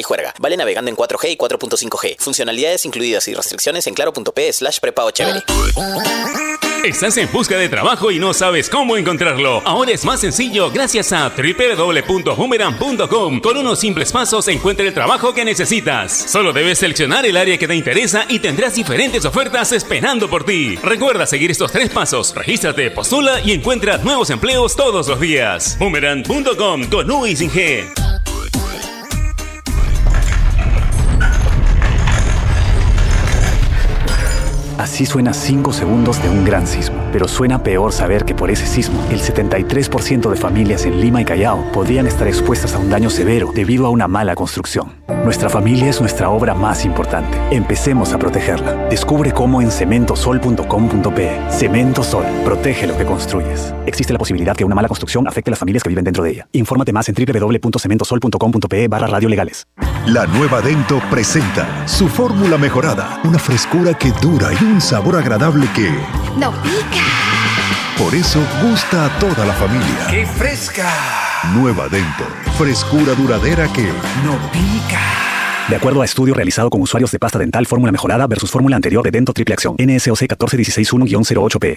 y juerga. Vale navegando en 4G y 4.5G. Funcionalidades incluidas y restricciones en claro.p slash prepago chévere. Estás en busca de trabajo y no sabes cómo encontrarlo. Ahora es más sencillo gracias a www.boomerang.com. Con unos simples pasos encuentra el trabajo que necesitas. Solo debes seleccionar el área que te interesa y tendrás diferentes ofertas esperando por ti. Recuerda seguir estos tres pasos. Regístrate, postula y encuentra nuevos empleos todos los días. Boomerang.com con U y sin G. Así suena 5 segundos de un gran sismo. Pero suena peor saber que por ese sismo, el 73% de familias en Lima y Callao podrían estar expuestas a un daño severo debido a una mala construcción. Nuestra familia es nuestra obra más importante. Empecemos a protegerla. Descubre cómo en cementosol.com.pe. Cemento Sol. Protege lo que construyes. Existe la posibilidad que una mala construcción afecte a las familias que viven dentro de ella. Infórmate más en www.cementosol.com.pe barra radiolegales. La nueva Dento presenta su fórmula mejorada. Una frescura que dura y un sabor agradable que... ¡No pica! Por eso gusta a toda la familia. ¡Qué fresca! Nueva Dento. Frescura duradera que... ¡No pica! De acuerdo a estudio realizado con usuarios de pasta dental fórmula mejorada versus fórmula anterior de Dento Triple Acción. NSOC 14161-08P.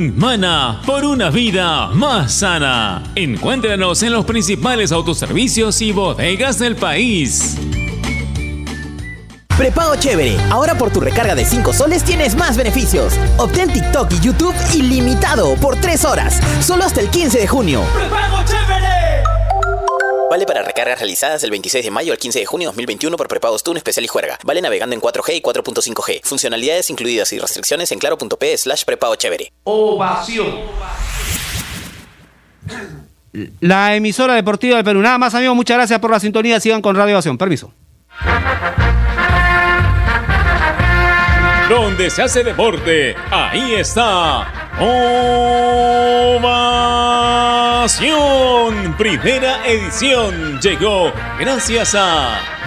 Mana por una vida más sana. Encuéntranos en los principales autoservicios y bodegas del país. Prepago chévere. Ahora por tu recarga de 5 soles tienes más beneficios. Obtén TikTok y YouTube ilimitado por 3 horas. Solo hasta el 15 de junio. ¡Prepago chévere! Vale para recargas realizadas del 26 de mayo al 15 de junio de 2021 por prepagos TUN Especial y Juerga. Vale navegando en 4G y 4.5G. Funcionalidades incluidas y restricciones en claro.p slash prepago chévere. Ovación. La emisora deportiva del Perú. Nada más, amigos, muchas gracias por la sintonía. Sigan con Radio Ovación. Permiso. Donde se hace deporte, ahí está. Ovación. Primera edición llegó gracias a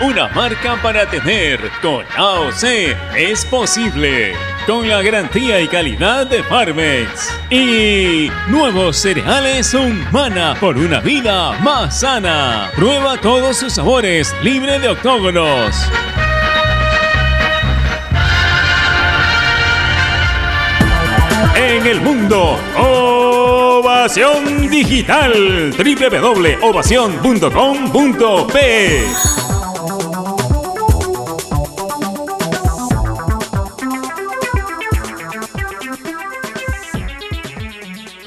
una marca para tener. Con AOC es posible. Con la garantía y calidad de Farmex. Y nuevos cereales Humana por una vida más sana. Prueba todos sus sabores, libre de octógonos. En el mundo, Ovación Digital. www.ovación.com.p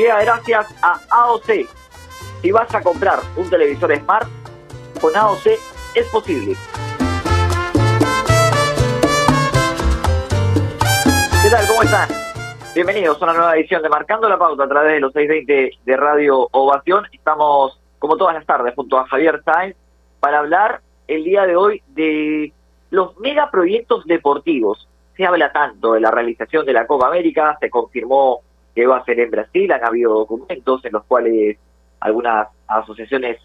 Llega gracias a AOC. Si vas a comprar un televisor Smart, con AOC es posible. ¿Qué tal? ¿Cómo están? Bienvenidos a una nueva edición de Marcando la Pauta a través de los 620 de Radio Ovación. Estamos, como todas las tardes, junto a Javier Sainz para hablar el día de hoy de los megaproyectos deportivos se habla tanto de la realización de la Copa América, se confirmó que va a ser en Brasil, han habido documentos en los cuales algunas asociaciones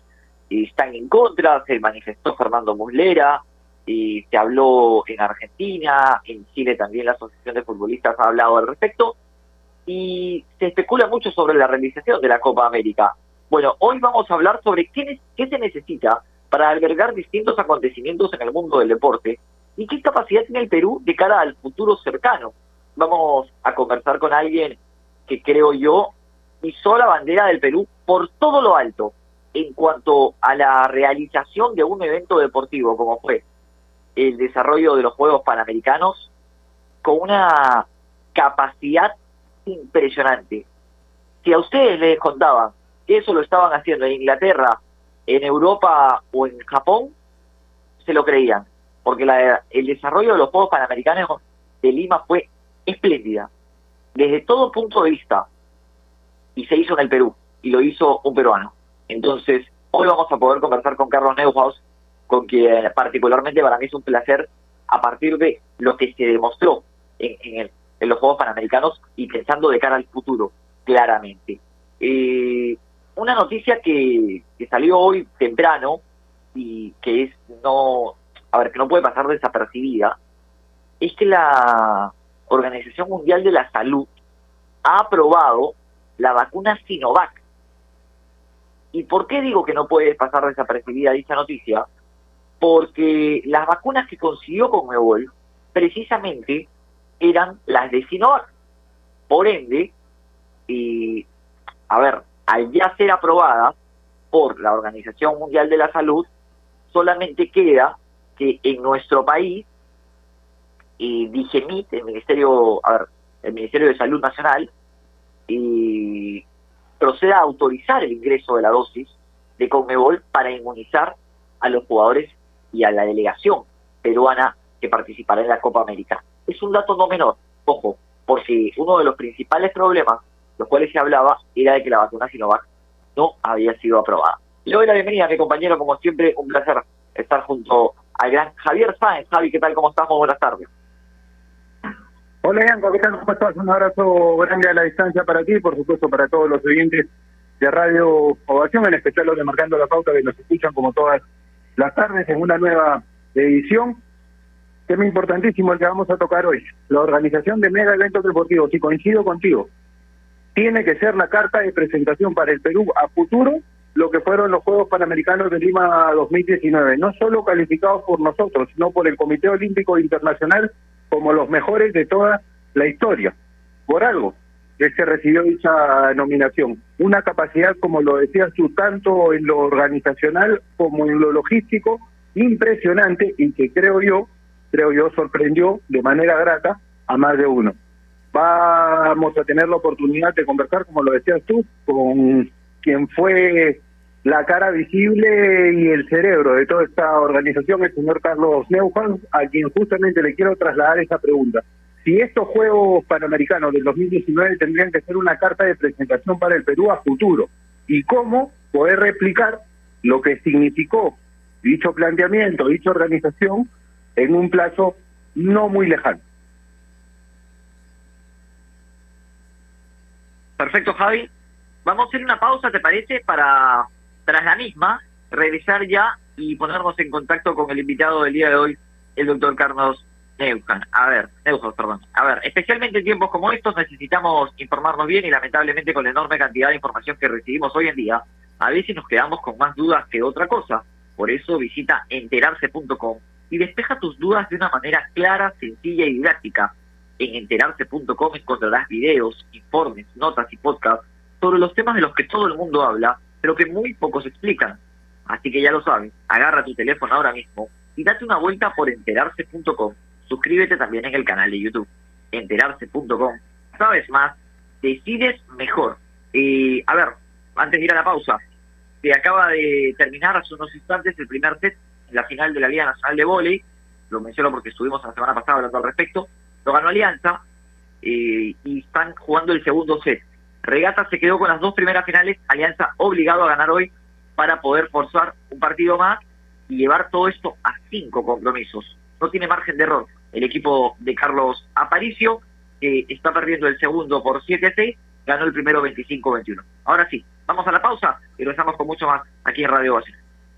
están en contra, se manifestó Fernando Muslera, y se habló en Argentina, en Chile también la Asociación de Futbolistas ha hablado al respecto, y se especula mucho sobre la realización de la Copa América. Bueno, hoy vamos a hablar sobre qué, qué se necesita para albergar distintos acontecimientos en el mundo del deporte y qué capacidad tiene el Perú de cara al futuro cercano. Vamos a conversar con alguien que creo yo izó la bandera del Perú por todo lo alto en cuanto a la realización de un evento deportivo como fue el desarrollo de los Juegos Panamericanos con una capacidad impresionante. Si a ustedes les contaban que eso lo estaban haciendo en Inglaterra, en Europa o en Japón, se lo creían, porque la, el desarrollo de los Juegos Panamericanos de Lima fue espléndida, desde todo punto de vista, y se hizo en el Perú, y lo hizo un peruano. Entonces, hoy vamos a poder conversar con Carlos Neuhaus, con quien particularmente para mí es un placer, a partir de lo que se demostró en, en, los Juegos Panamericanos y pensando de cara al futuro, claramente. Eh, una noticia que, que salió hoy temprano y que es no, a ver, que no puede pasar desapercibida, es que la Organización Mundial de la Salud ha aprobado la vacuna Sinovac. ¿Y por qué digo que no puede pasar desapercibida dicha noticia? Porque las vacunas que consiguió Conmebol precisamente eran las de Sinovac. Por ende, y, a ver, al ya ser aprobada por la Organización Mundial de la Salud, solamente queda que en nuestro país, y DIGEMIT, el Ministerio, a ver, el Ministerio de Salud Nacional, y proceda a autorizar el ingreso de la dosis de Conmebol para inmunizar a los jugadores y a la delegación peruana que participará en la Copa América. Es un dato no menor, ojo, porque uno de los principales problemas, los cuales se hablaba, era de que la vacuna Sinovac no había sido aprobada. Le doy la bienvenida a mi compañero, como siempre, un placer estar junto al gran Javier Sáenz. Javi, ¿qué tal? ¿Cómo estamos? Buenas tardes. Hola, Yanko, ¿qué tal? ¿Cómo estás? Un abrazo grande a la distancia para ti, por supuesto, para todos los oyentes de Radio Ovación, en especial los de Marcando la Pauta que nos escuchan como todas las tardes en una nueva edición. Tema importantísimo el que vamos a tocar hoy, la organización de mega eventos deportivos. Y coincido contigo, tiene que ser la carta de presentación para el Perú a futuro lo que fueron los Juegos Panamericanos de Lima 2019, no solo calificados por nosotros, sino por el Comité Olímpico Internacional como los mejores de toda la historia. Por algo que se recibió dicha nominación. Una capacidad, como lo decías tú, tanto en lo organizacional como en lo logístico, impresionante y que creo yo, creo yo, sorprendió de manera grata a más de uno. Vamos a tener la oportunidad de conversar, como lo decías tú, con quien fue la cara visible y el cerebro de toda esta organización, el señor Carlos Neuhaus, a quien justamente le quiero trasladar esa pregunta. Si estos Juegos Panamericanos del 2019 tendrían que ser una carta de presentación para el Perú a futuro, y cómo poder replicar lo que significó dicho planteamiento, dicha organización, en un plazo no muy lejano. Perfecto, Javi. Vamos a hacer una pausa, ¿te parece? Para tras la misma, regresar ya y ponernos en contacto con el invitado del día de hoy, el doctor Carlos Neuhan. A ver, Neuhaus, perdón. A ver, especialmente en tiempos como estos necesitamos informarnos bien y lamentablemente con la enorme cantidad de información que recibimos hoy en día, a veces nos quedamos con más dudas que otra cosa. Por eso visita enterarse.com y despeja tus dudas de una manera clara, sencilla y didáctica. En enterarse.com encontrarás videos, informes, notas y podcasts sobre los temas de los que todo el mundo habla pero que muy pocos explican. Así que ya lo sabes, agarra tu teléfono ahora mismo y date una vuelta por enterarse.com. Suscríbete también en el canal de YouTube, enterarse.com. Sabes más, decides mejor. Y a ver, antes de ir a la pausa, se acaba de terminar hace unos instantes el primer set en la final de la Liga Nacional de Voley. Lo menciono porque estuvimos la semana pasada hablando al respecto. Lo ganó Alianza eh, y están jugando el segundo set. Regata se quedó con las dos primeras finales, Alianza obligado a ganar hoy para poder forzar un partido más y llevar todo esto a cinco compromisos. No tiene margen de error el equipo de Carlos Aparicio, que está perdiendo el segundo por 7-6, ganó el primero 25-21. Ahora sí, vamos a la pausa y regresamos con mucho más aquí en Radio Base.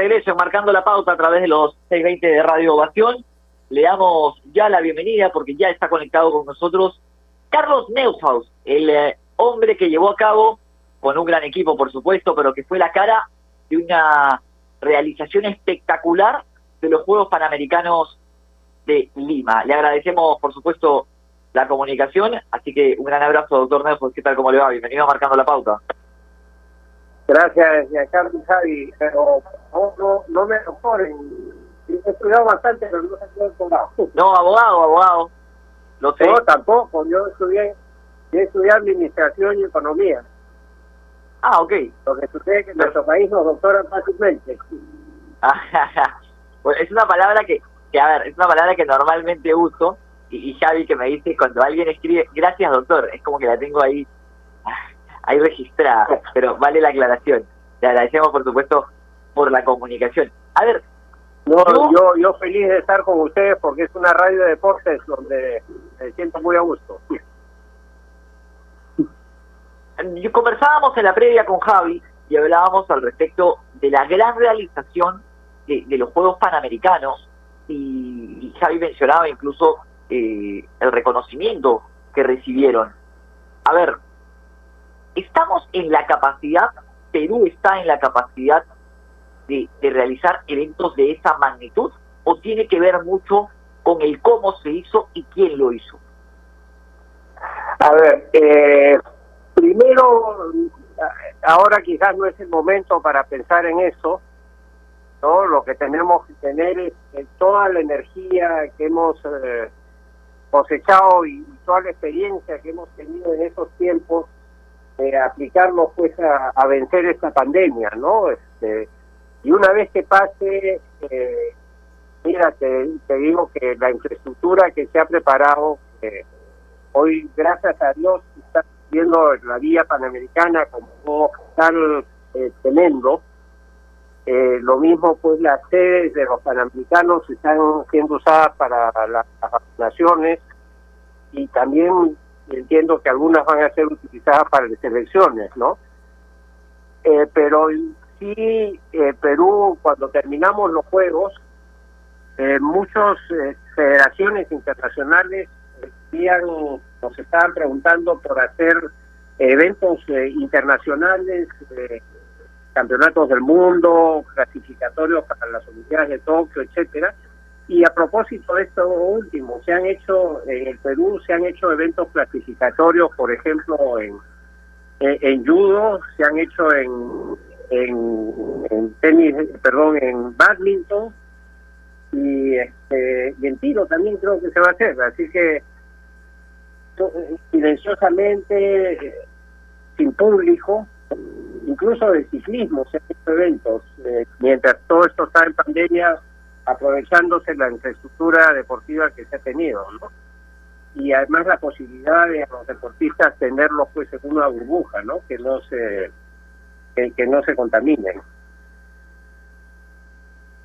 Regreso marcando la pauta a través de los 620 de Radio Ovación. Le damos ya la bienvenida porque ya está conectado con nosotros Carlos Neuhaus, el eh, hombre que llevó a cabo, con un gran equipo por supuesto, pero que fue la cara de una realización espectacular de los Juegos Panamericanos de Lima. Le agradecemos por supuesto la comunicación, así que un gran abrazo, doctor Neuhaus. ¿Qué tal? ¿Cómo le va? Bienvenido a Marcando la Pauta. Gracias, Giancarlo y Javi, pero no, no, no me mejoren. He estudiado bastante, pero no qué doctorado. No, abogado, abogado. Lo sé. No, tampoco. Yo estudié, yo estudié Administración y Economía. Ah, ok. Lo que sucede es que en nuestro país nos doctoran fácilmente. pues es una palabra que, que, a ver, es una palabra que normalmente uso y, y Javi que me dice cuando alguien escribe, gracias doctor, es como que la tengo ahí ahí registrada, pero vale la aclaración. Le agradecemos, por supuesto, por la comunicación. A ver. No, yo, yo feliz de estar con ustedes porque es una radio de deportes donde me siento muy a gusto. Conversábamos en la previa con Javi y hablábamos al respecto de la gran realización de, de los Juegos Panamericanos y, y Javi mencionaba incluso eh, el reconocimiento que recibieron. A ver, estamos en la capacidad, Perú está en la capacidad de, realizar eventos de esa magnitud o tiene que ver mucho con el cómo se hizo y quién lo hizo? A ver, eh, primero, ahora quizás no es el momento para pensar en eso, ¿no? Lo que tenemos que tener es, toda la energía que hemos eh, cosechado y, toda la experiencia que hemos tenido en esos tiempos eh, aplicarlo pues a, a, vencer esta pandemia, ¿no? Este, y una vez que pase, eh, mira, te, digo que la infraestructura que se ha preparado, eh, hoy gracias a Dios está viendo la vía panamericana como tan tremendo, lo mismo pues las sedes de los panamericanos están siendo usadas para las vacunaciones y también entiendo que algunas van a ser utilizadas para las elecciones, ¿no? Eh, pero sí, eh, Perú, cuando terminamos los Juegos, eh, muchas federaciones internacionales nos estaban preguntando por hacer eventos internacionales, campeonatos del mundo, clasificatorios para las Olimpiadas de Tokio, etcétera, y a propósito de esto último, se han hecho en el Perú, se han hecho eventos clasificatorios, por ejemplo, en, en, en judo, se han hecho en, en, en, tenis, perdón, en badminton y, este, y en tiro también creo que se va a hacer. Así que silenciosamente, sin público, incluso de ciclismo se han eventos. Eh, mientras todo esto está en pandemia, aprovechándose la infraestructura deportiva que se ha tenido, ¿no? Y además la posibilidad de los deportistas tenerlos pues en una burbuja, ¿no? Que no se que, que no se contaminen.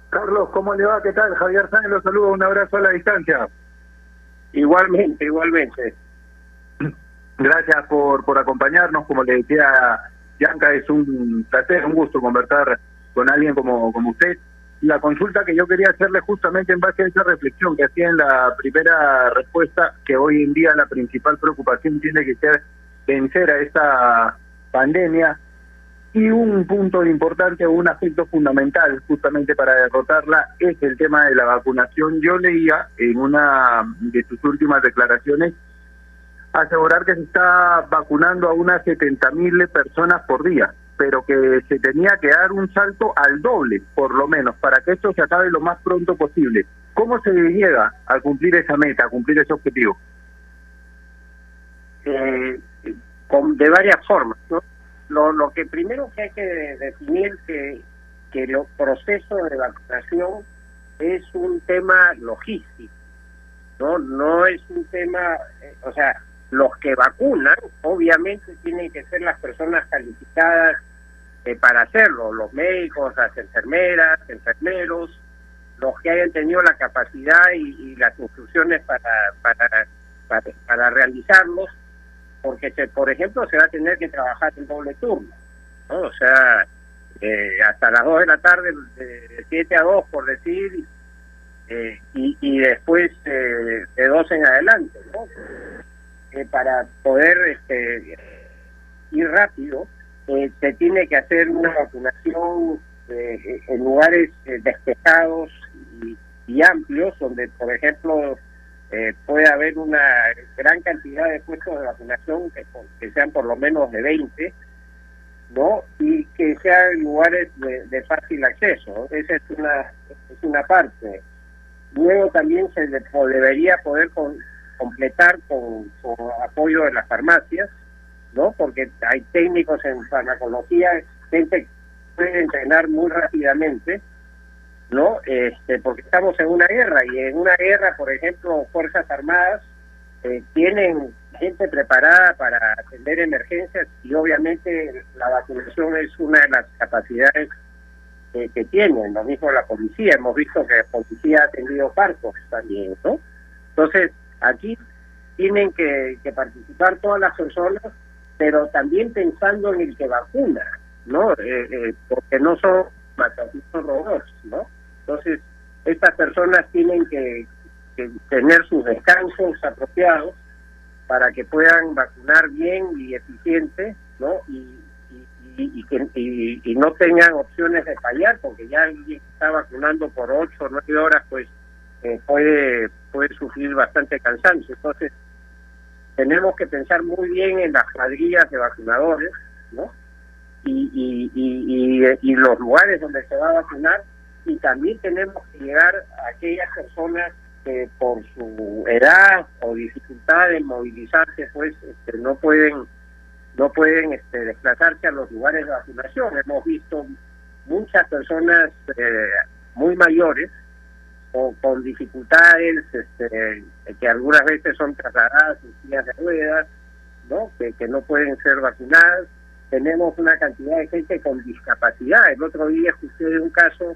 Carlos, ¿cómo le va? ¿Qué tal? Javier Sánchez lo saluda, un abrazo a la distancia. Igualmente, igualmente. Gracias por, por acompañarnos, como le decía Bianca, es un placer, un gusto conversar con alguien como, como usted. La consulta que yo quería hacerle justamente en base a esa reflexión que hacía en la primera respuesta, que hoy en día la principal preocupación tiene que ser vencer a esta pandemia, y un punto importante o un aspecto fundamental justamente para derrotarla es el tema de la vacunación. Yo leía en una de sus últimas declaraciones asegurar que se está vacunando a unas 70 mil personas por día, pero que se tenía que dar un salto al doble, por lo menos, para que esto se acabe lo más pronto posible. ¿Cómo se llega a cumplir esa meta, a cumplir ese objetivo? Eh, con, de varias formas, ¿no? Lo, lo que primero que hay que definir que, que el proceso de vacunación es un tema logístico, no no es un tema, eh, o sea, los que vacunan obviamente tienen que ser las personas calificadas eh, para hacerlo, los médicos, las enfermeras, enfermeros, los que hayan tenido la capacidad y, las instrucciones para, para, para, para realizarlos porque, se, por ejemplo, se va a tener que trabajar en doble turno, ¿no? O sea, eh, hasta las 2 de la tarde, de 7 a 2, por decir, eh, y, y después eh, de 2 en adelante, ¿no? Eh, para poder este, ir rápido, se tiene que hacer una vacunación en lugares despejados y, y amplios, donde, por ejemplo, eh, puede haber una gran cantidad de puestos de vacunación que, sean por lo menos de 20, ¿no? Y que sean lugares de, fácil acceso. Esa es una, es una parte. Luego también se de, debería poder completar con, con, apoyo de las farmacias, ¿no? Porque hay técnicos en farmacología, gente que puede entrenar muy rápidamente, ¿no? Este, porque estamos en una guerra y en una guerra, por ejemplo, Fuerzas Armadas eh, tienen gente preparada para atender emergencias y obviamente la vacunación es una de las capacidades eh, que tienen, lo mismo la policía, hemos visto que la policía ha atendido partos también, ¿no? Entonces, aquí tienen que, que participar todas las personas, pero también pensando en el que vacuna, ¿no? Eh, eh, porque no son son robots, ¿no? Entonces, estas personas tienen que, que, tener sus descansos apropiados para que puedan vacunar bien y eficiente, ¿no? Y, y, que, y, y no tengan opciones de fallar, porque ya alguien está vacunando por 8 o 9 horas, pues eh, puede, puede sufrir bastante cansancio. Entonces, tenemos que pensar muy bien en las cuadrillas de vacunadores, ¿no? Y, y, los lugares donde se va a vacunar y también tenemos que llegar a aquellas personas que por su edad o dificultad de movilizarse pues este, no pueden no pueden este, desplazarse a los lugares de vacunación. Hemos visto muchas personas eh, muy mayores o con dificultades este, que algunas veces son trasladadas en sillas de ruedas no que no pueden ser vacunadas tenemos una cantidad de gente con discapacidad el otro día escuché un caso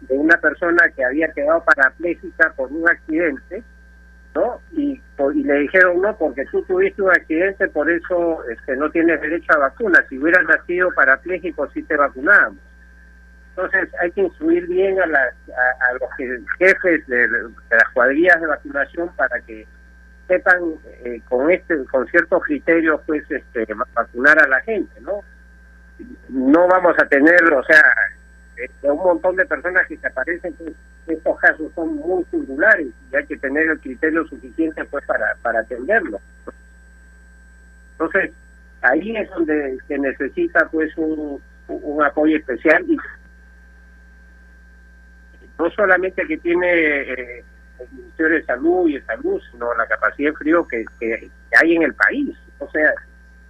de una persona que había quedado parapléjica por un accidente, ¿no? Y, le dijeron, no, porque tú tuviste un accidente, por eso este, no tienes derecho a vacuna. Si hubieras nacido parapléjico, sí te vacunamos. Entonces hay que instruir bien a, las, a, a los jefes de, de, las cuadrillas de vacunación para que sepan eh, con este con ciertos criterios pues este vacunar a la gente, ¿no? No vamos a tener, o sea, de un montón de personas que se aparecen, pues estos casos son muy singulares y hay que tener el criterio suficiente pues para, para atenderlo. Entonces, ahí es donde se necesita pues un, un apoyo especial y no solamente que tiene eh, el Ministerio de Salud y de Salud, sino la capacidad de frío que, que, hay en el país. O sea,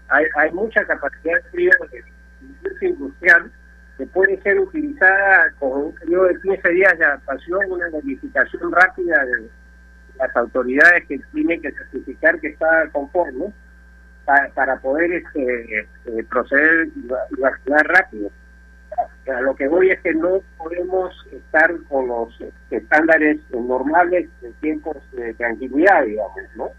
hay, hay mucha capacidad de frío de industria industrial que puede ser utilizada con un periodo de 15 días de adaptación, una verificación rápida de las autoridades que tienen que certificar que está conforme para, para poder este, este, proceder y vacunar rápido. A lo que voy es que no podemos estar con los estándares normales de tiempos de tranquilidad, digamos, ¿no?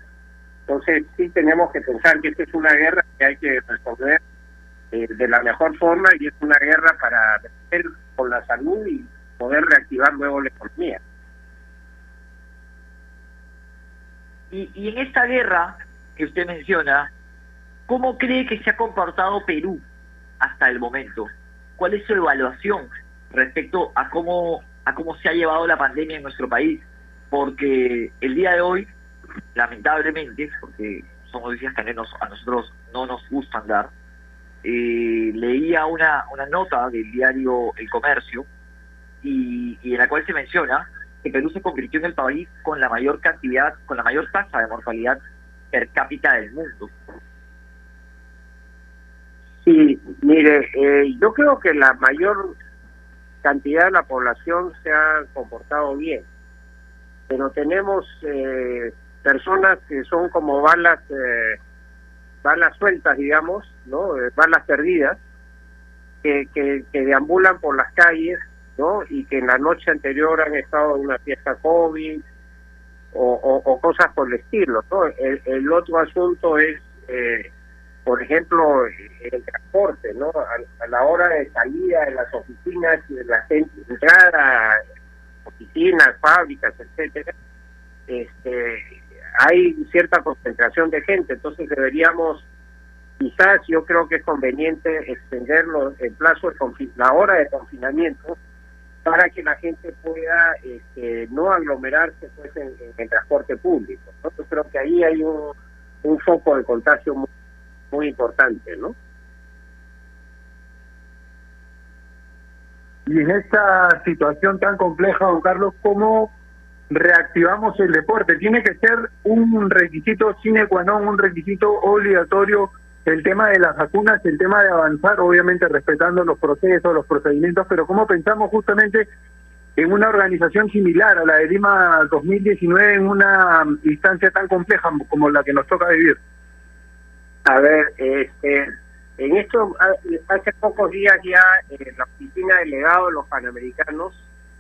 Entonces sí tenemos que pensar que esta es una guerra que hay que responder eh, de la mejor forma y es una guerra para defender con la salud y poder reactivar luego la economía. Y, y en esta guerra que usted menciona, ¿cómo cree que se ha comportado Perú hasta el momento? ¿Cuál es su evaluación respecto a cómo, a cómo se ha llevado la pandemia en nuestro país? Porque el día de hoy, lamentablemente, porque son noticias que a nosotros no nos gustan dar, eh, leía una, una nota del diario El Comercio y, y en la cual se menciona que Perú se convirtió en el país con la mayor cantidad, con la mayor tasa de mortalidad per cápita del mundo. Sí, mire, eh, yo creo que la mayor cantidad de la población se ha comportado bien, pero tenemos eh, personas que son como balas, eh, balas sueltas, digamos, no, eh, balas perdidas, que, que, que deambulan por las calles ¿no? Y que en la noche anterior han estado en una fiesta COVID o, o, cosas por el estilo, ¿no? El, el otro asunto es, eh, por ejemplo, el transporte, ¿no? A, la hora de salida de las oficinas, de la gente, entrada, oficinas, fábricas, etcétera, este, hay cierta concentración de gente, entonces deberíamos quizás yo creo que es conveniente extenderlo el plazo de la hora de confinamiento para que la gente pueda este, no aglomerarse pues en, el transporte público. Yo creo que ahí hay un, un foco de contagio muy, importante, ¿no? Y en esta situación tan compleja, don Carlos, ¿cómo reactivamos el deporte? Tiene que ser un requisito sine qua non, un requisito obligatorio el tema de las vacunas, el tema de avanzar, obviamente respetando los procesos, los procedimientos, pero ¿cómo pensamos justamente en una organización similar a la de Lima 2019 en una instancia tan compleja como la que nos toca vivir? A ver, este, en esto, hace pocos días ya eh, la oficina delegado de los Panamericanos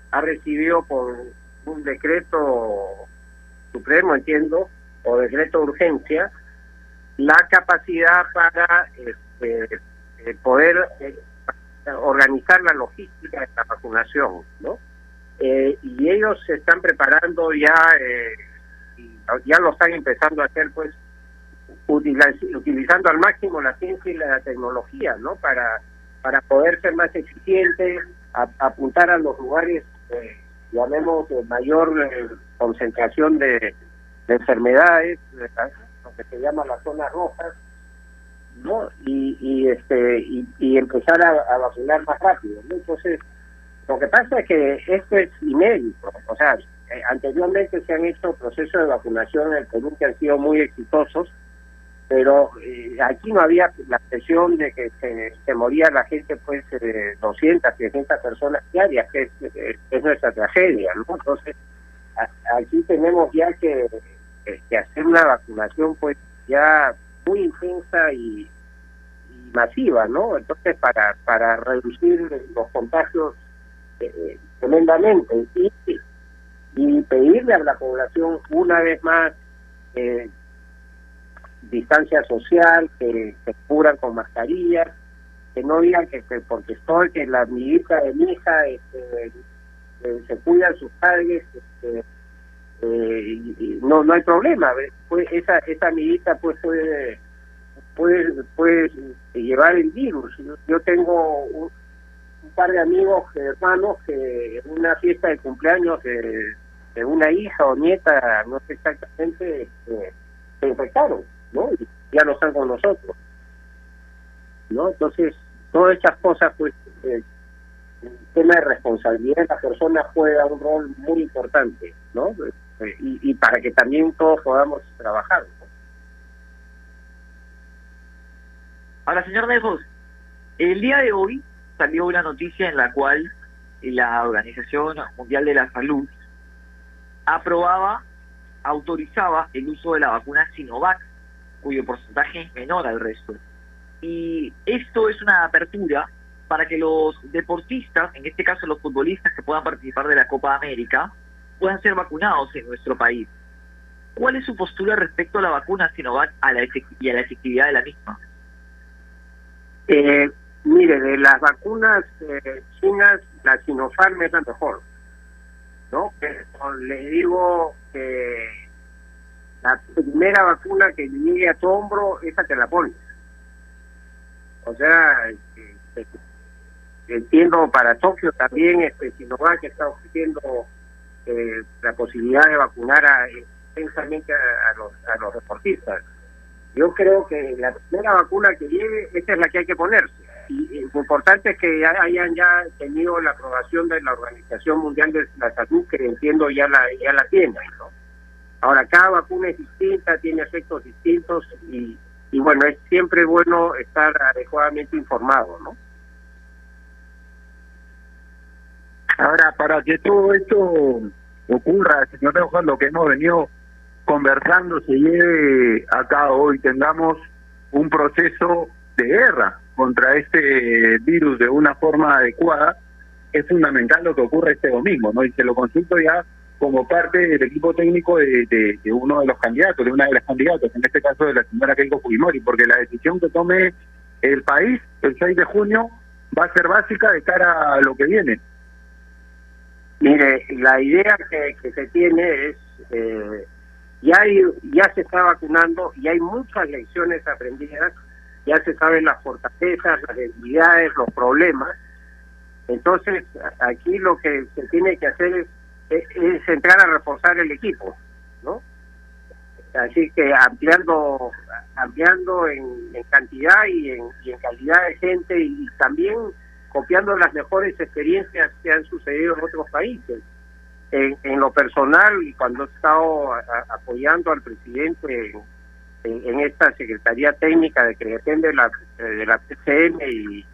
ha recibido por un decreto supremo, entiendo, o decreto de urgencia, la capacidad para este, eh, poder eh, organizar la logística de la vacunación, ¿no? Eh, y ellos se están preparando ya, ya lo están empezando a hacer, pues, utilizando al máximo la ciencia y la tecnología, ¿no? Para, para poder ser más eficientes, apuntar a los lugares, llamemos, de mayor concentración de, de enfermedades, que se llama las zonas rojas, ¿no? Y, y este y, empezar a, vacunar más rápido, Entonces, lo que pasa es que esto es inédito, o sea, eh, anteriormente se han hecho procesos de vacunación en el Perú que han sido muy exitosos, pero eh, aquí no había la presión de que se, moría la gente, pues, eh, 200, 300 personas diarias, que es, es nuestra tragedia, ¿no? Entonces, aquí tenemos ya que que hacer una vacunación pues ya muy intensa y, masiva, ¿no? Entonces para para reducir los contagios eh, tremendamente y, y pedirle a la población una vez más eh, distancia social, que se curan con mascarillas, que no digan que, porque estoy, que la amiguita de mi hija este, eh, se cuidan sus padres, este, eh, no no hay problema pues esa esa amiguita pues puede puede puede llevar el virus. Yo, tengo un, par de amigos hermanos que en una fiesta de cumpleaños de, una hija o nieta no sé exactamente este, se infectaron no y ya no están con nosotros no entonces todas estas cosas pues eh, el tema de responsabilidad de la persona juega un rol muy importante no y, para que también todos podamos trabajar. Ahora, señor Lejos, el día de hoy salió una noticia en la cual la Organización Mundial de la Salud aprobaba, autorizaba el uso de la vacuna Sinovac, cuyo porcentaje es menor al resto. Y esto es una apertura para que los deportistas, en este caso los futbolistas que puedan participar de la Copa América, puedan ser vacunados en nuestro país. ¿Cuál es su postura respecto a la vacuna Sinovac a la y a la efectividad de la misma? Eh, mire, de las vacunas eh, chinas, la Sinopharm es la mejor. ¿no? Pero le digo que la primera vacuna que llegue a tu hombro, esa te la pones. O sea, este, entiendo para Tokio también, este, Sinovac está ofreciendo eh, la posibilidad de vacunar a, intensamente a, los, a los deportistas. Yo creo que la primera vacuna que llegue, esa es la que hay que ponerse. Y, lo importante es que hayan ya tenido la aprobación de la Organización Mundial de la Salud, que entiendo ya la ya la tienen, ¿no? Ahora, cada vacuna es distinta, tiene efectos distintos y, y bueno, es siempre bueno estar adecuadamente informado, ¿no? Ahora, para que todo esto ocurra, señor Juan, lo que hemos venido conversando se lleve a cabo y tengamos un proceso de guerra contra este virus de una forma adecuada, es fundamental lo que ocurre este domingo, ¿no? Y se lo consulto ya como parte del equipo técnico de, uno de los candidatos, de una de las candidatas, en este caso de la señora Keiko Fujimori, porque la decisión que tome el país el 6 de junio va a ser básica de cara a lo que viene. Mire, la idea que, que se tiene es, eh, ya, hay, ya se está vacunando y hay muchas lecciones aprendidas, ya se saben las fortalezas, las debilidades, los problemas. Entonces, aquí lo que se tiene que hacer es es, entrar a reforzar el equipo, ¿no? Así que ampliando ampliando en, cantidad y en, calidad de gente y también copiando las mejores experiencias que han sucedido en otros países. En, lo personal, y cuando he estado apoyando al presidente en, esta Secretaría Técnica de que depende de la, de la PCM y,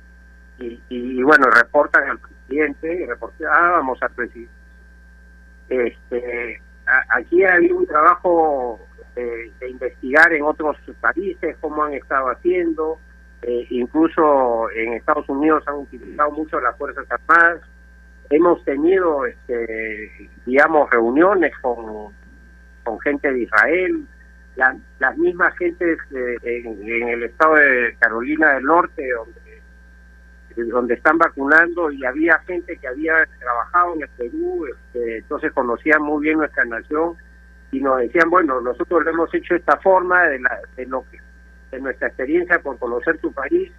y, bueno, reportan al presidente, y reportábamos al presidente este, aquí ha habido un trabajo de, investigar en otros países cómo han estado haciendo, eh, incluso en Estados Unidos han utilizado mucho las Fuerzas Armadas. Hemos tenido, este, digamos, reuniones con, con gente de Israel, las mismas gentes en, en, el estado de Carolina del Norte, donde donde están vacunando y había gente que había trabajado en el Perú, este, entonces conocían muy bien nuestra nación y nos decían, bueno, nosotros lo hemos hecho esta forma, de, la, de, lo que, de nuestra experiencia por conocer tu país,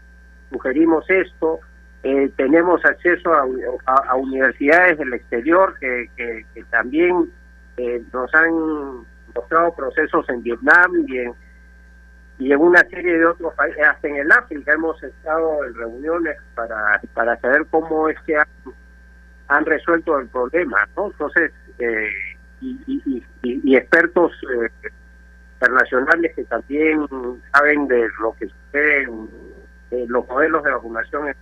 sugerimos esto, eh, tenemos acceso a, universidades del exterior que, que, también eh, nos han mostrado procesos en Vietnam y en, y en una serie de otros países, hasta en el África hemos estado en reuniones para, para saber cómo es que han, resuelto el problema, ¿no? Entonces, eh, y, y, expertos eh, internacionales que también saben de lo que sucede en los modelos de vacunación en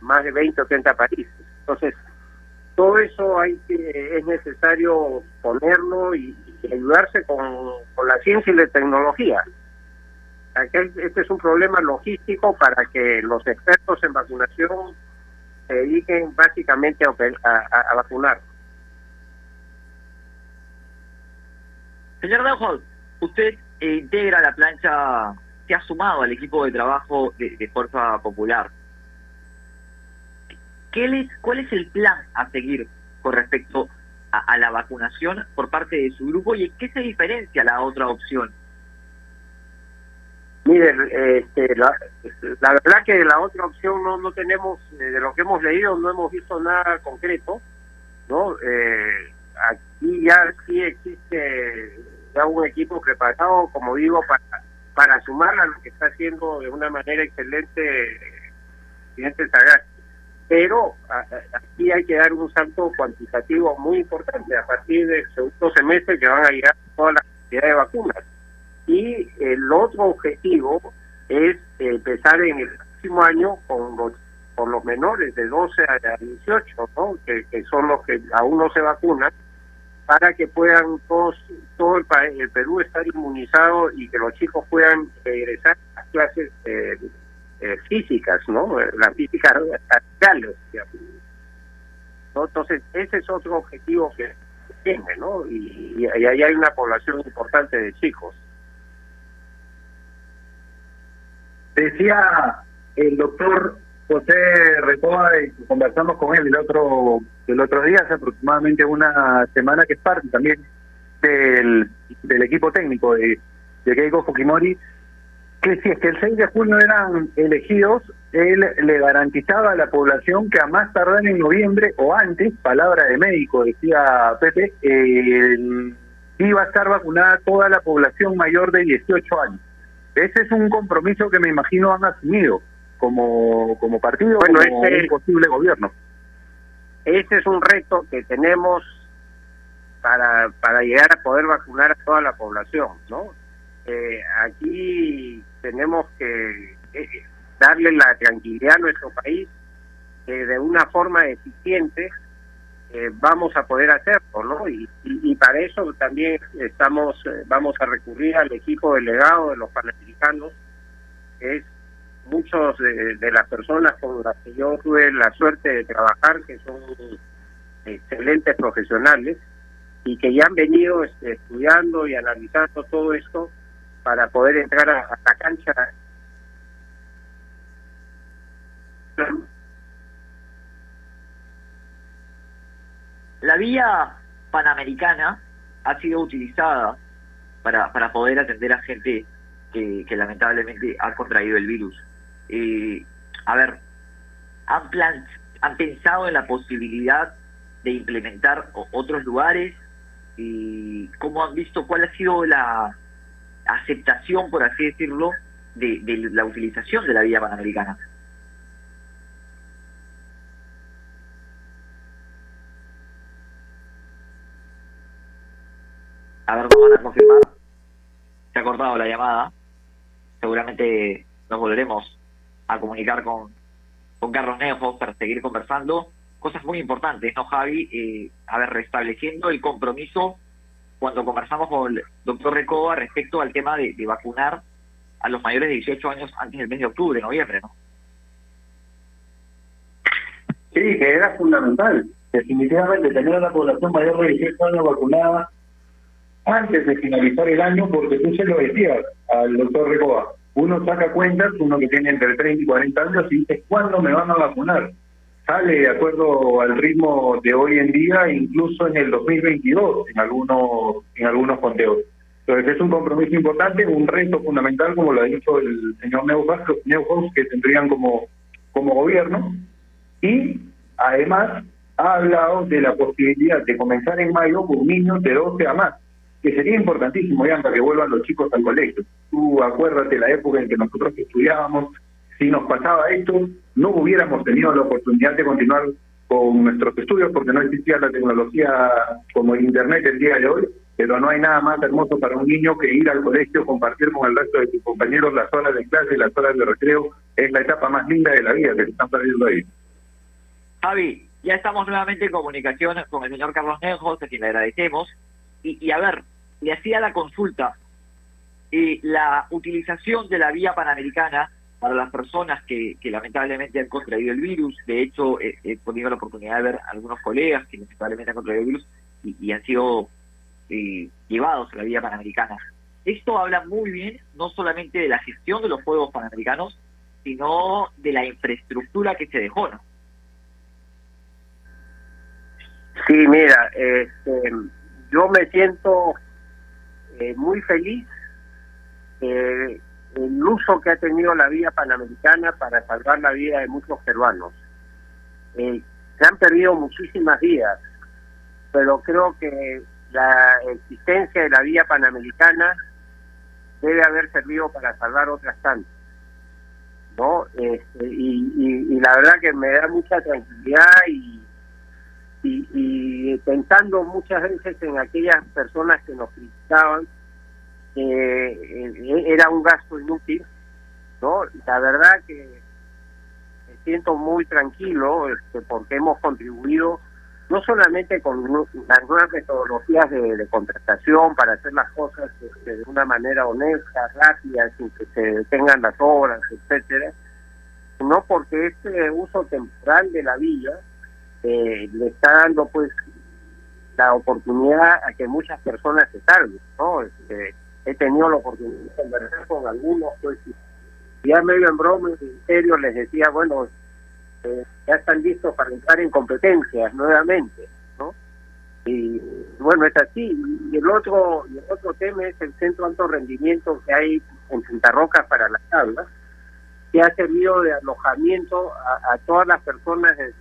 más de 20 o 30 países. Entonces, todo eso hay que es necesario ponerlo y, ayudarse con, con la ciencia y la tecnología este es un problema logístico para que los expertos en vacunación se dediquen básicamente a, vacunar. Señor Dawholt, usted integra la plancha que ha sumado al equipo de trabajo de, Fuerza Popular. ¿Qué les, ¿Cuál es el plan a seguir con respecto a, a la vacunación por parte de su grupo y en qué se diferencia la otra opción? Mire, este, la, verdad que la otra opción no, no tenemos, eh, de lo que hemos leído, no hemos visto nada concreto, ¿no? Eh, aquí ya sí existe ya un equipo preparado, como digo, para, para sumar a lo que está haciendo de una manera excelente presidente Sagasti. Pero aquí hay que dar un salto cuantitativo muy importante a partir del segundo semestre que van a llegar todas las cantidad de vacunas y el otro objetivo es empezar en el próximo año con los, con los menores de 12 a 18, ¿no? que, son los que aún no se vacunan, para que puedan todos, todo el, el Perú estar inmunizado y que los chicos puedan regresar a clases eh, eh, físicas, ¿no? Las físicas radicales. Entonces, ese es otro objetivo que tiene, ¿no? Y ahí hay una población importante de chicos. Decía el doctor José Recoba, conversamos con él el otro, el otro día, hace aproximadamente una semana, que es parte también del, del equipo técnico de, de Keiko Fujimori, que si es que el 6 de junio eran elegidos, él le garantizaba a la población que a más tardar en noviembre o antes, palabra de médico, decía Pepe, eh, iba a estar vacunada toda la población mayor de 18 años. Ese es un compromiso que me imagino han asumido como, como partido, Bueno, como ese- un posible gobierno. Ese es un reto que tenemos para, para llegar a poder vacunar a toda la población, ¿no? Eh, aquí tenemos que eh, darle la tranquilidad a nuestro país que de una forma eficiente eh, vamos a poder hacerlo, ¿no? Y, y, y para eso también estamos eh, vamos a recurrir al equipo delegado de los panamericanos, que es muchos de, las personas con las que yo tuve la suerte de trabajar, que son excelentes profesionales y que ya han venido este, estudiando y analizando todo esto para poder entrar a la cancha. La vía panamericana ha sido utilizada para, para poder atender a gente que, lamentablemente ha contraído el virus. A ver, ¿han, plan, ¿han pensado en la posibilidad de implementar otros lugares? ¿Y cómo han visto cuál ha sido la aceptación, por así decirlo, de, de la utilización de la vía panamericana? A ver, nos van a confirmar. Se ha cortado la llamada. Seguramente nos volveremos a comunicar con, con Carlos Nejo para seguir conversando. Cosas muy importantes, ¿no, Javi? Eh, a ver, restableciendo el compromiso cuando conversamos con el doctor Recoba respecto al tema de, de vacunar a los mayores de 18 años antes del mes de octubre, noviembre, ¿no? Sí, que era fundamental. Definitivamente tener a la población mayor de 18 años vacunada antes de finalizar el año, porque tú se lo decías al doctor Recoba. Uno saca cuentas, uno que tiene entre 30 y 40 años, y dice, ¿cuándo me van a vacunar? Sale de acuerdo al ritmo de hoy en día, incluso en el 2022, en algunos, en algunos conteos. Entonces es un compromiso importante, un reto fundamental, como lo ha dicho el señor Neuhaus, que tendrían como, como gobierno, y además ha hablado de la posibilidad de comenzar en mayo con niños de 12 a más, que sería importantísimo, para que vuelvan los chicos al colegio. Tú acuérdate la época en que nosotros estudiábamos, si nos pasaba esto, no hubiéramos tenido la oportunidad de continuar con nuestros estudios porque no existía la tecnología como el Internet el día de hoy, pero no hay nada más hermoso para un niño que ir al colegio, compartir con el resto de sus compañeros las horas de clase, las horas de recreo, es la etapa más linda de la vida que se están perdiendo ahí. Javi, ya estamos nuevamente en comunicación con el señor Carlos Nejos, a quien le agradecemos. Y, y a ver, le hacía la consulta. eh, la utilización de la vía panamericana para las personas que, lamentablemente han contraído el virus. De hecho, he tenido la oportunidad de ver a algunos colegas que lamentablemente han contraído el virus y, y han sido eh, llevados a la vía panamericana. Esto habla muy bien no solamente de la gestión de los Juegos Panamericanos, sino de la infraestructura que se dejó. Sí, mira, este, yo me siento eh, muy feliz eh, el uso que ha tenido la vía panamericana para salvar la vida de muchos peruanos. Eh, se han perdido muchísimas vidas, pero creo que la existencia de la vía panamericana debe haber servido para salvar otras tantas. ¿no? Este, y, y, y la verdad que me da mucha tranquilidad y, y, y pensando muchas veces en aquellas personas que nos criticaban eh, era un gasto inútil, ¿no? La verdad que me siento muy tranquilo este, porque hemos contribuido no solamente con las nuevas metodologías de, contratación para hacer las cosas de una manera honesta, rápida, sin que se detengan las obras, etcétera, sino porque este uso temporal de la villa eh, le está dando pues la oportunidad a que muchas personas se salven, ¿no? Este, he tenido la oportunidad de conversar con algunos pues ya medio en broma, en serio, les decía, bueno, eh, ya están listos para entrar en competencias nuevamente, ¿no? Y bueno, es así. Y el otro, y el otro tema es el centro alto rendimiento que hay en Santa Roca para las tablas, que ha servido de alojamiento a, todas las personas de,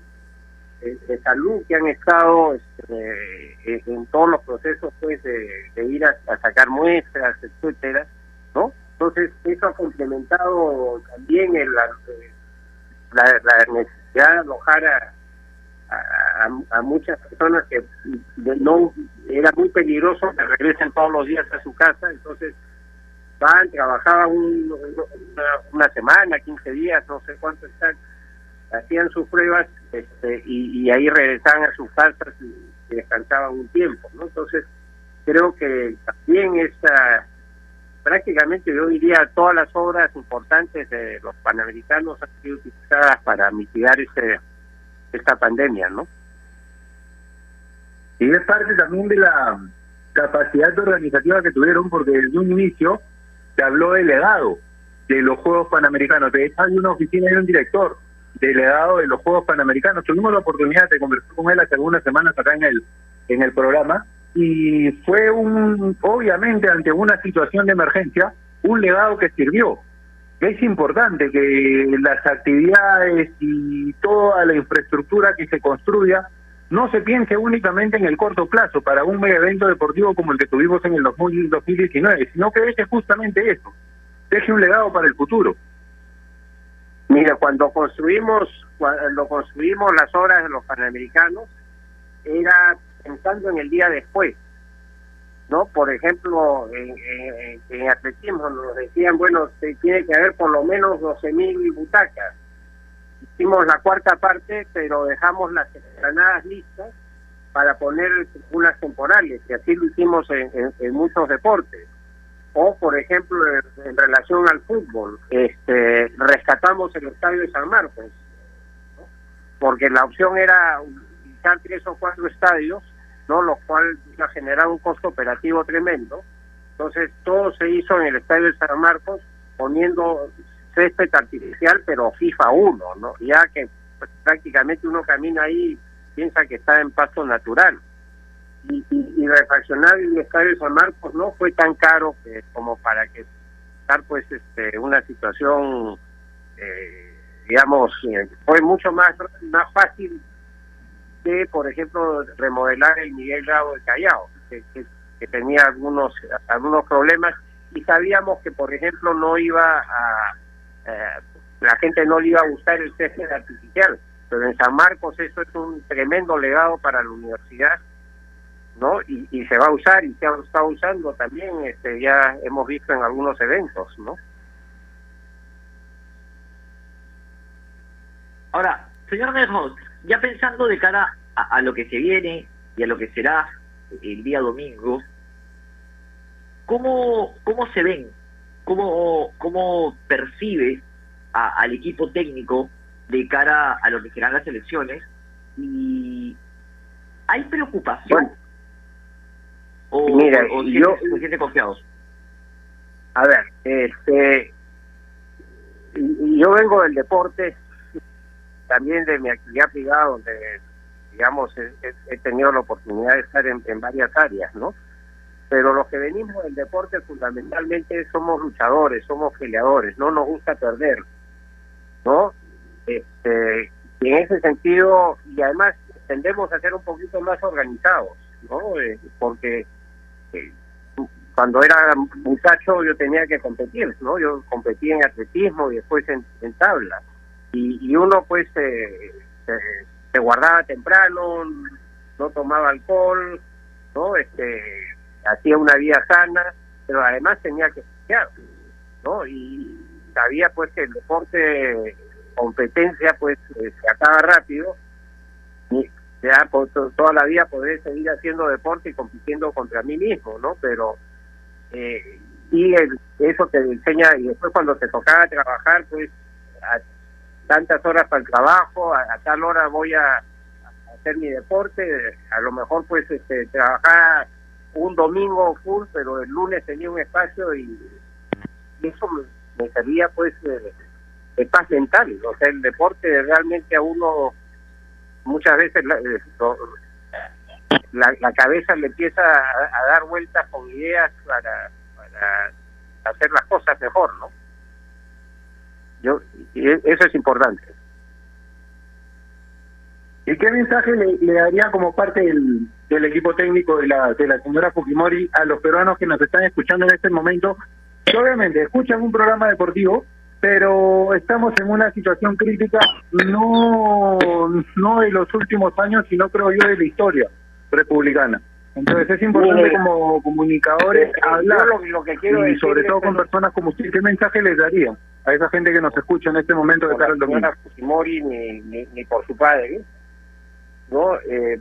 salud que han estado este, en todos los procesos pues de, ir a, sacar muestras, etcétera, ¿no? Entonces, eso ha complementado también el, la, la necesidad de alojar a, a, muchas personas que no era muy peligroso que regresen todos los días a su casa, entonces van, trabajaban una, semana, 15 días, no sé cuánto están, hacían sus pruebas este, y, ahí regresaban a sus casas y, descansaban un tiempo. Entonces, creo que también esta, prácticamente yo diría todas las obras importantes de los panamericanos han sido utilizadas para mitigar este esta pandemia, ¿no? Y es parte también de la capacidad organizativa que tuvieron, porque desde un inicio se habló del legado de los Juegos Panamericanos. De hecho, hay una oficina y un director delegado de los Juegos Panamericanos. Tuvimos la oportunidad de conversar con él hace algunas semanas acá en el, en el programa y fue un, obviamente, ante una situación de emergencia, un legado que sirvió es importante que las actividades y toda la infraestructura que se construya no se piense únicamente en el corto plazo para un mega evento deportivo como el que tuvimos en el 2019, sino que deje justamente eso, deje un legado para el futuro. Mira, cuando construimos, cuando construimos las obras de los Panamericanos, era pensando en el día después ¿no? Por ejemplo, en, atletismo nos decían, bueno, se tiene que haber por lo menos 12.000 butacas. Hicimos la cuarta parte, pero dejamos las granadas listas para poner unas temporales, y así lo hicimos en, muchos deportes. O, por ejemplo, en, relación al fútbol, este, rescatamos el estadio de San Marcos, porque la opción era utilizar tres o cuatro estadios ¿no? Lo cual ha generado un costo operativo tremendo. Entonces, todo se hizo en el estadio de San Marcos poniendo césped artificial, pero FIFA 1, ¿no? Ya que pues, prácticamente uno camina ahí y piensa que está en pasto natural. Y, y, refaccionar el estadio San Marcos no fue tan caro que, como para que estar pues este una situación eh, digamos eh, fue mucho más más fácil de, por ejemplo, remodelar el Miguel Grado de Callao, que, tenía algunos, algunos problemas. Y sabíamos que, por ejemplo, no iba a, eh, la gente no le iba a gustar el césped artificial, pero en San Marcos eso es un tremendo legado para la universidad, ¿no? Y, y se va a usar y se ha estado usando también, este, ya hemos visto en algunos eventos, ¿no? Ahora, señor Nejos, ya pensando de cara a, lo que se viene y a lo que será el día domingo, ¿cómo, cómo se ven? ¿Cómo, cómo percibe al equipo técnico de cara a lo que serán las elecciones? ¿Y hay preocupación? ¿O, Mira, yo, se siente confiados? A ver, este, yo vengo del deporte, también de mi actividad privada, donde digamos, he, tenido la oportunidad de estar en, varias áreas, ¿no? Pero los que venimos del deporte fundamentalmente somos luchadores, somos peleadores, no nos gusta perder, ¿no? Este, y en ese sentido, y además tendemos a ser un poquito más organizados, ¿no? Eh, porque eh, cuando era muchacho yo tenía que competir, ¿no? Yo competí en atletismo y después en, tabla. Y, uno pues eh, se guardaba temprano, no tomaba alcohol, ¿no? Este, hacía una vida sana, pero además tenía que estudiar, ¿no? Y sabía pues que el deporte competencia pues eh, se acaba rápido y ya por toda la vida poder seguir haciendo deporte y compitiendo contra mí mismo, ¿no? Pero eh, y eso te enseña y después cuando te tocaba trabajar pues tantas horas para el trabajo, a, tal hora voy a, hacer mi deporte, a lo mejor pues este trabajar un domingo full, pero el lunes tenía un espacio y, eso sería pues eh, de paz mental. O sea, el deporte realmente a uno muchas veces la, eh, la, la cabeza le empieza a, dar vueltas con ideas para, para hacer las cosas mejor, ¿no? Yo, e- eso es importante. ¿Y qué mensaje le, le daría como parte del, del equipo técnico de la, de la señora Fujimori a los peruanos que nos están escuchando en este momento? Que obviamente escuchan un programa deportivo, pero estamos en una situación crítica no, no de los últimos años, sino creo yo de la historia republicana. Entonces es importante Mire, como comunicadores eh, hablar yo lo- lo que quiero y sobre todo con personas como usted. ¿Qué mensaje les daría a esa gente que nos escucha en este momento de por cara al domingo? Fujimori ni, ni, ni por su padre. ¿no? Eh,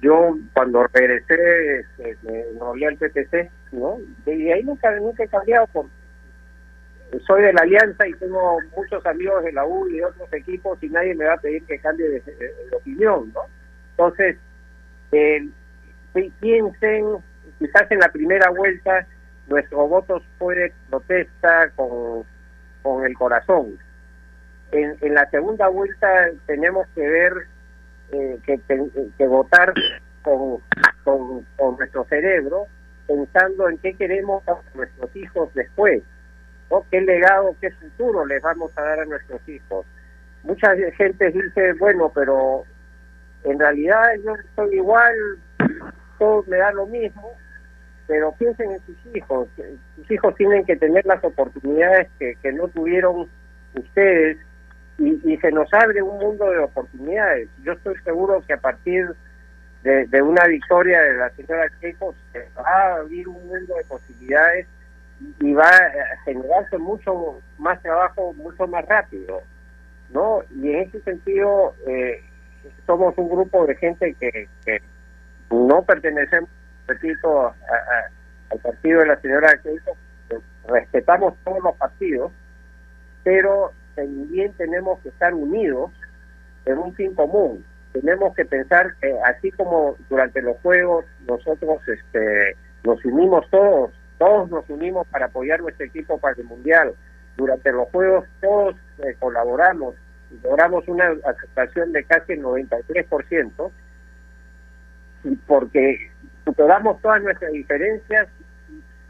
yo cuando regresé este, me enrolé al PPC, ¿no? Y ahí nunca, nunca he cambiado porque soy de la Alianza y tengo muchos amigos de la U y de otros equipos y nadie me va a pedir que cambie de, opinión, ¿no? Entonces, eh, pi- piensen, quizás en la primera vuelta nuestro voto fue protesta con, con el corazón. En, en la segunda vuelta tenemos que ver eh, que votar con, con, con nuestro cerebro, pensando en qué queremos a nuestros hijos después, qué legado, qué futuro les vamos a dar a nuestros hijos. Mucha gente dice, bueno, pero en realidad yo soy igual, todo me da lo mismo, pero piensen en sus hijos. Sus hijos tienen que tener las oportunidades que, no tuvieron ustedes y, se nos abre un mundo de oportunidades. Yo estoy seguro que a partir de, una victoria de la señora Keiko se va a abrir un mundo de posibilidades y va a generarse mucho más trabajo mucho más rápido, ¿no? Y en ese sentido eh, somos un grupo de gente que, que no pertenecemos, repito, a- al partido de la señora Keiko, respetamos todos los partidos, pero también tenemos que estar unidos en un fin común. Tenemos que pensar así como durante los juegos nosotros este, nos unimos todos, todos nos unimos para apoyar nuestro equipo para el mundial. Durante los juegos todos eh, colaboramos y logramos una aceptación de casi el 93%, y porque superamos todas nuestras diferencias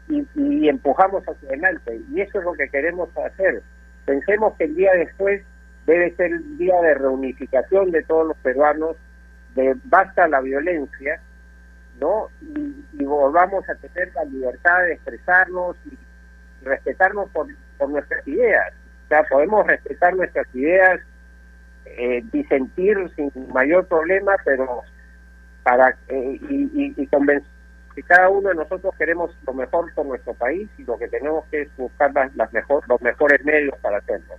y, y empujamos hacia adelante. Y eso es lo que queremos hacer. Pensemos que el día después debe ser el día de reunificación de todos los peruanos, de basta la violencia, ¿no? Y, volvamos a tener la libertad de expresarnos y, respetarnos por, nuestras ideas. O sea, podemos respetar nuestras ideas, eh, disentir sin mayor problema, pero para eh, y, y, y convencer que cada uno de nosotros queremos lo mejor por nuestro país y lo que tenemos que es buscar las, las mejor, los mejores medios para hacerlo.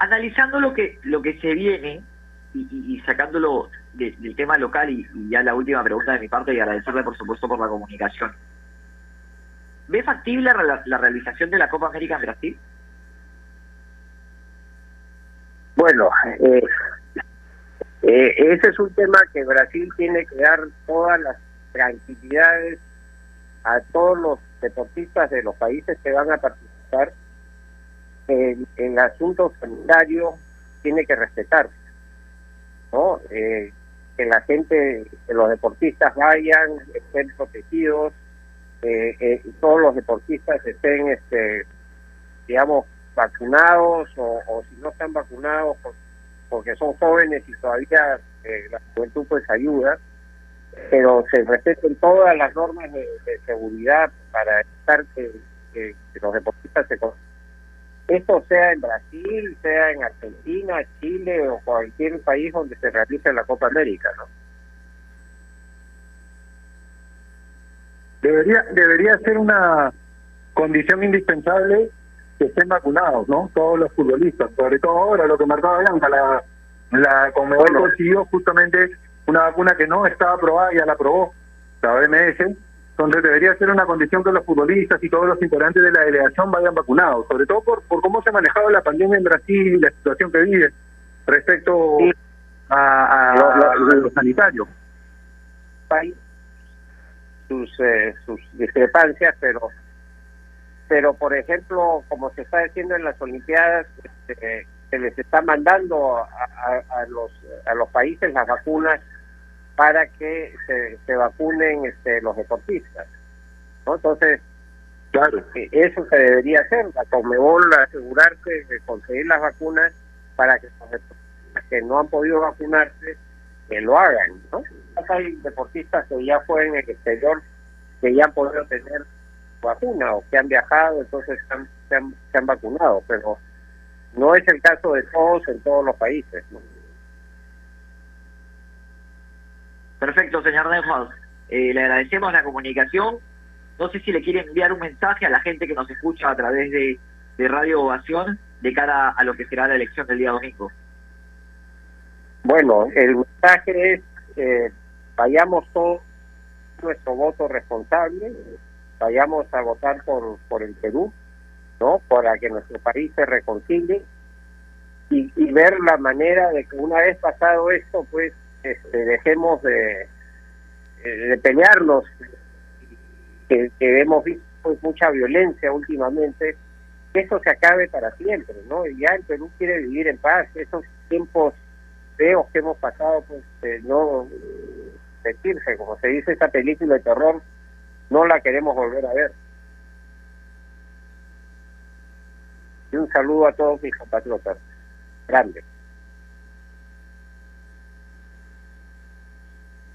analizando lo que lo que se viene y, y- sacándolo de- del tema local y, ya la última pregunta de mi parte y agradecerle por supuesto por la comunicación. ¿Ve factible la, realización de la Copa América en Brasil? Bueno, eh, eh, ese es un tema que Brasil tiene que dar todas las tranquilidades a todos los deportistas de los países que van a participar. El, el asunto sanitario tiene que respetarse, ¿no? Eh, que la gente, que los deportistas vayan, estén protegidos, eh, eh, todos los deportistas estén, este, digamos, vacunados o, o si no están vacunados por- porque son jóvenes y todavía eh, la juventud pues ayuda, pero se respeten todas las normas de, seguridad para evitar que los deportistas se... Esto sea en Brasil, sea en Argentina, Chile o cualquier país donde se realice la Copa América, ¿no? Debería, debería ser una condición indispensable que estén vacunados, ¿no? Todos los futbolistas, sobre todo ahora lo que marcaba Bianca, la, la Conmebol consiguió justamente una vacuna que no estaba aprobada y ya la aprobó, la OMS, entonces debería ser una condición que los futbolistas y todos los integrantes de la delegación vayan vacunados, sobre todo por, por cómo se ha manejado la pandemia en Brasil y la situación que vive respecto a, a- Lo- lo- a lo sanitario. país sus, eh, sus discrepancias, pero pero por ejemplo, como se está diciendo en las Olimpiadas, este, se les está mandando a, los a los países las vacunas para que se, se vacunen este, los deportistas. ¿no? Entonces, claro, eh, eso se debería hacer, la Conmebol asegurarse de conseguir las vacunas para que los deportistas que no han podido vacunarse, que lo hagan. ¿no? Hay deportistas que ya fueron en el exterior, que ya han podido tener vacuna o que han viajado, entonces se han, se han, vacunado, pero no es el caso de todos en todos los países. Perfecto, señor Denhouse. Eh, le agradecemos la comunicación. No sé si le quiere enviar un mensaje a la gente que nos escucha a través de, Radio Ovación de cara a lo que será la elección del día domingo. Bueno, el mensaje es eh, vayamos todos nuestro voto responsable, vayamos a votar por, por el Perú, ¿no? Para que nuestro país se reconcilie y ver la manera de que una vez pasado esto, pues este, dejemos de, de pelearnos, que, que hemos visto pues, mucha violencia últimamente, que eso se acabe para siempre, ¿no? Y ya el Perú quiere vivir en paz, esos tiempos feos que hemos pasado, pues no repetirse, como se dice esa película de terror, no la queremos volver a ver. Y un saludo a todos mis compatriotas. Grande.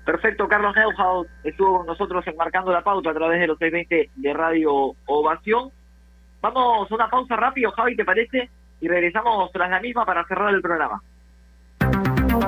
Perfecto, Carlos Neuhaus estuvo con nosotros enmarcando la pauta a través de los 620 de Radio Ovación. Vamos a una pausa rápido, Javi, ¿te parece? Y regresamos tras la misma para cerrar el programa.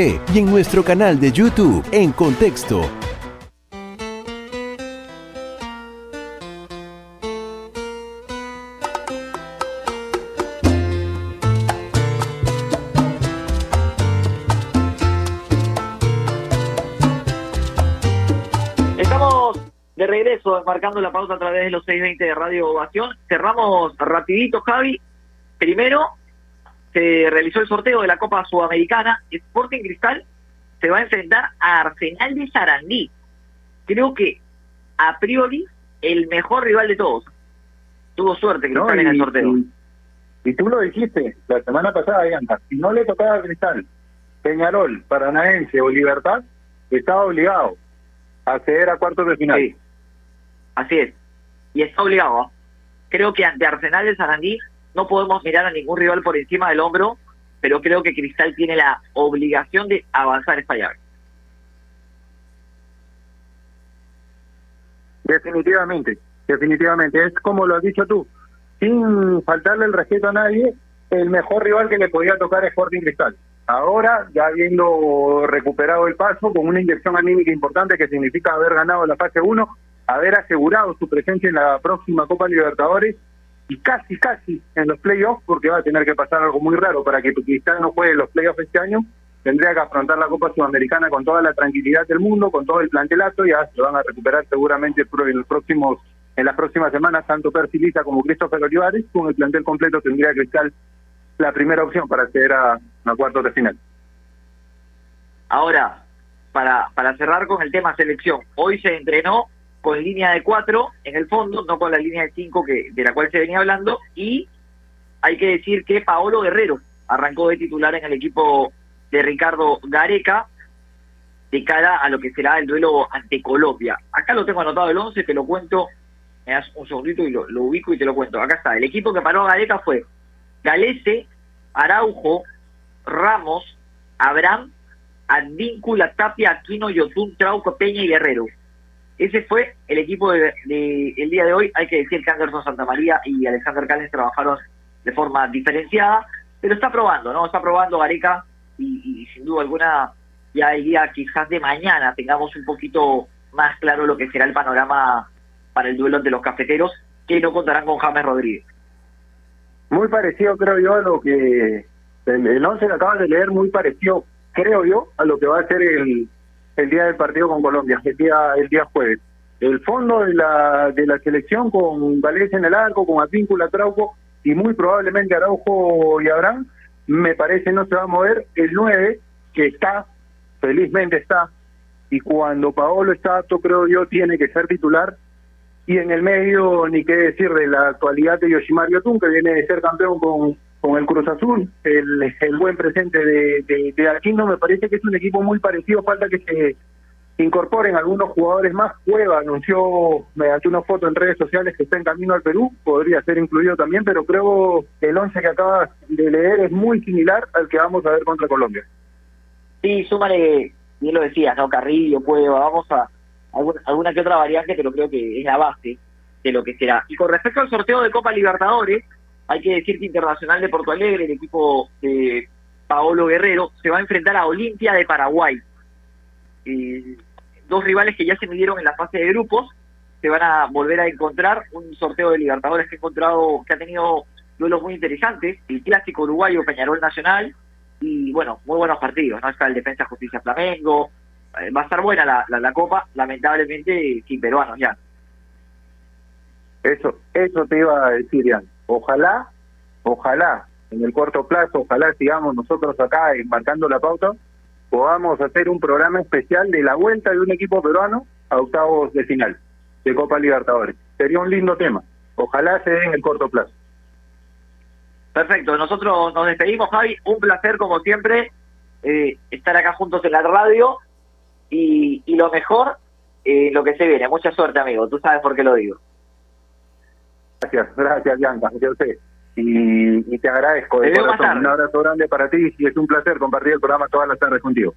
y en nuestro canal de YouTube en Contexto. Estamos de regreso, marcando la pausa a través de los 620 de Radio Ovación. Cerramos rapidito, Javi. Primero, se realizó el sorteo de la Copa Sudamericana. Sporting Cristal se va a enfrentar a Arsenal de Sarandí. Creo que a priori el mejor rival de todos. Tuvo suerte Cristal en el sorteo. Y, tú lo dijiste la semana pasada, Bianca, si no le tocaba a Cristal, Peñarol, Paranaense o Libertad, estaba obligado a acceder a cuartos de final. Sí. Así es. Y está obligado. ¿ah? Creo que ante Arsenal de Sarandí no podemos mirar a ningún rival por encima del hombro, pero creo que Cristal tiene la obligación de avanzar esta llave. Definitivamente, definitivamente. Es como lo has dicho tú, sin faltarle el respeto a nadie, el mejor rival que le podía tocar es Sporting Cristal. Ahora, ya habiendo recuperado el paso con una inyección anímica importante que significa haber ganado la fase 1, haber asegurado su presencia en la próxima Copa Libertadores y casi, casi en los playoffs, porque va a tener que pasar algo muy raro para que Cristal no juegue los playoffs este año, tendría que afrontar la Copa Sudamericana con toda la tranquilidad del mundo, con todo el plantelato, ya se van a recuperar seguramente en los próximos en las próximas semanas, tanto Persilita como Christopher Olivares, con el plantel completo tendría Cristal la primera opción para acceder a, a cuartos de final. Ahora, para, para cerrar con el tema selección, hoy se entrenó con línea de cuatro en el fondo, no con la línea de cinco que, de la cual se venía hablando, y hay que decir que Paolo Guerrero arrancó de titular en el equipo de Ricardo Gareca de cara a lo que será el duelo ante Colombia. Acá lo tengo anotado el 11, te lo cuento, me das un segundito y lo, ubico y te lo cuento. Acá está, el equipo que paró a Gareca fue Galese, Araujo, Ramos, Abraham, Advíncula, Tapia, Aquino, Yotun, Trauco, Peña y Guerrero. Ese fue el equipo de, de- el día de hoy. Hay que decir que Anderson Santamaría y Alexander Cales trabajaron de forma diferenciada, pero está probando, ¿no? Está probando Gareca y, sin duda alguna ya el día quizás de mañana tengamos un poquito más claro lo que será el panorama para el duelo ante los cafeteros, que no contarán con James Rodríguez. Muy parecido, creo yo, a lo que el, el 11 que acabas de leer, muy parecido, creo yo, a lo que va a ser el, el día del partido con Colombia, el día, el día jueves. El fondo de la, de la selección con Galés en el arco, con Advíncula, Trauco y muy probablemente Araujo y Abraham, me parece no se va a mover. El 9, que está, felizmente está, y cuando Paolo está apto, creo yo, tiene que ser titular. Y en el medio, ni qué decir de la actualidad de Yoshimar Yotun, que viene de ser campeón con, con el Cruz Azul, el, buen presente de, de, de Aquino, me parece que es un equipo muy parecido, falta que se incorporen algunos jugadores más. Cueva anunció mediante una foto en redes sociales que está en camino al Perú, podría ser incluido también, pero creo que el 11 que acabas de leer es muy similar al que vamos a ver contra Colombia. Sí, súmale, bien lo decías, ¿no? Carrillo, Cueva, vamos a alguna, alguna que otra variante, pero creo que es la base de lo que será. Y con respecto al sorteo de Copa Libertadores, hay que decir que Internacional de Porto Alegre, el equipo de Paolo Guerrero, se va a enfrentar a Olimpia de Paraguay. Dos rivales que ya se midieron en la fase de grupos, se van a volver a encontrar un sorteo de Libertadores que ha encontrado, que ha tenido duelos muy interesantes, el clásico uruguayo Peñarol Nacional, y bueno, muy buenos partidos, ¿no? Está el Defensa Justicia Flamengo, eh, va a estar buena la, la, la Copa, lamentablemente sin peruanos ya. Eso, eso te iba a decir, Ian. Ojalá, ojalá, en el corto plazo, ojalá sigamos nosotros acá marcando la pauta, podamos hacer un programa especial de la vuelta de un equipo peruano a octavos de final de Copa Libertadores. Sería un lindo tema. Ojalá se dé en el corto plazo. Perfecto, nosotros nos despedimos, Javi. Un placer, como siempre, eh, estar acá juntos en la radio. Y, y lo mejor, eh, lo que se viene. Mucha suerte, amigo. Tú sabes por qué lo digo. Gracias, gracias, Bianca. Yo sé. Y, y te agradezco de Te corazón. Un abrazo grande para ti y es un placer compartir el programa todas las tardes contigo.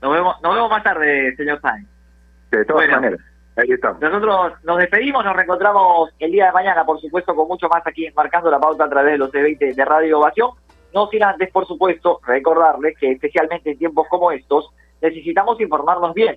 Nos vemos, nos vemos más tarde, señor Sáenz. De todas Bueno. maneras. Ahí estamos. Nosotros nos despedimos, nos reencontramos el día de mañana, por supuesto, con mucho más aquí Marcando la Pauta a través de los E20 de Radio Ovación. No sin antes, por supuesto, recordarles que especialmente en tiempos como estos, necesitamos informarnos bien.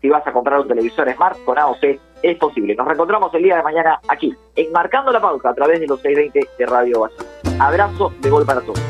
Si vas a comprar un televisor Smart con AOC, es posible. Nos reencontramos el día de mañana aquí, en Marcando la Pauta, a través de los 620 de Radio Ovación. Abrazo de gol para todos.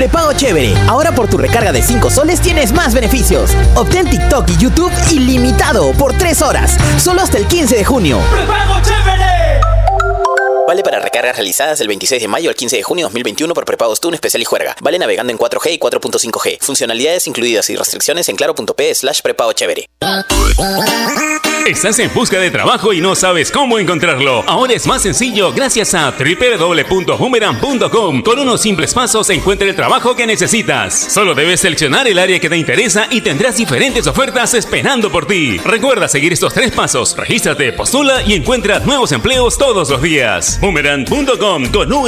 Prepago chévere. Ahora por tu recarga de 5 soles tienes más beneficios. Obtén TikTok y YouTube ilimitado por 3 horas. Solo hasta el 15 de junio. ¡Prepago chévere! Vale para recargas realizadas del 26 de mayo al 15 de junio 2021 por prepagos TUN especial y juerga. Vale navegando en 4G y 4.5G. Funcionalidades incluidas y restricciones en claro.p slash prepago chévere. Estás en busca de trabajo y no sabes cómo encontrarlo. Ahora es más sencillo gracias a www.boomerang.com. Con unos simples pasos encuentra el trabajo que necesitas. Solo debes seleccionar el área que te interesa y tendrás diferentes ofertas esperando por ti. Recuerda seguir estos tres pasos. Regístrate, postula y encuentra nuevos empleos todos los días. Boomerang.com con U.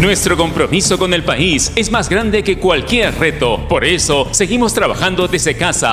Nuestro compromiso con el país es más grande que cualquier reto. Por eso, seguimos trabajando desde casa